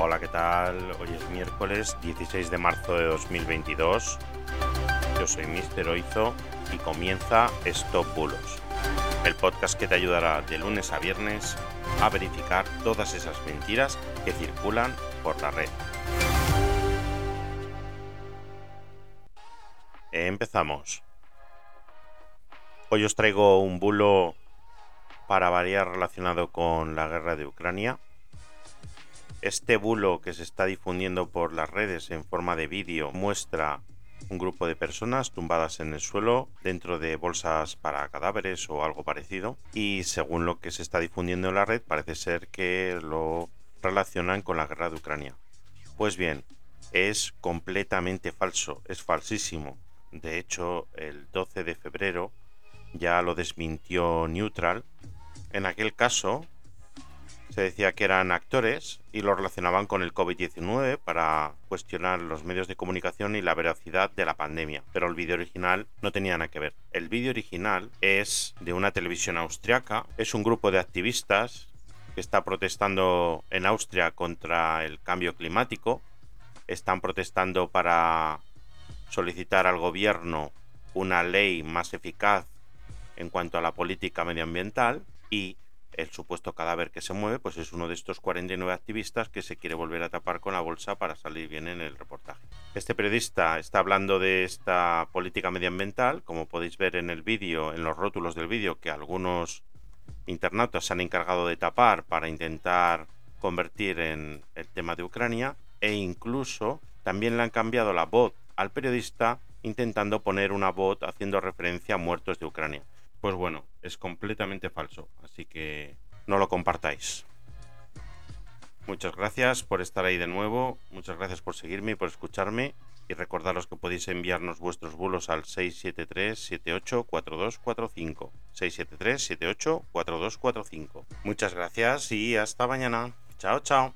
Hola, ¿qué tal? Hoy es miércoles 16 de marzo de 2022. Yo soy Mister Oizo y comienza Stop Bulos, el podcast que te ayudará de lunes a viernes a verificar todas esas mentiras que circulan por la red. Empezamos. Hoy os traigo un bulo para variar relacionado con la guerra de Ucrania. Este bulo que se está difundiendo por las redes en forma de vídeo muestra un grupo de personas tumbadas en el suelo dentro de bolsas para cadáveres o algo parecido y según lo que se está difundiendo en la red parece ser que lo relacionan con la guerra de Ucrania. Pues bien, es completamente falso, es falsísimo. De hecho, el 12 de febrero ya lo desmintió Neutral en aquel caso, se decía que eran actores y lo relacionaban con el COVID-19 para cuestionar los medios de comunicación y la veracidad de la pandemia, pero el vídeo original no tenía nada que ver. El vídeo original es de una televisión austriaca, es un grupo de activistas que está protestando en Austria contra el cambio climático, están protestando para solicitar al gobierno una ley más eficaz en cuanto a la política medioambiental y el supuesto cadáver que se mueve, pues es uno de estos 49 activistas que se quiere volver a tapar con la bolsa para salir bien en el reportaje. Este periodista está hablando de esta política medioambiental, como podéis ver en el vídeo, en los rótulos del vídeo, que algunos internautas se han encargado de tapar para intentar convertir en el tema de Ucrania, e incluso también le han cambiado la voz al periodista intentando poner una voz haciendo referencia a muertos de Ucrania pues bueno, es completamente falso, así que no lo compartáis. Muchas gracias por estar ahí de nuevo, muchas gracias por seguirme y por escucharme y recordaros que podéis enviarnos vuestros bulos al 673-784245. 673-784245. Muchas gracias y hasta mañana. Chao, chao.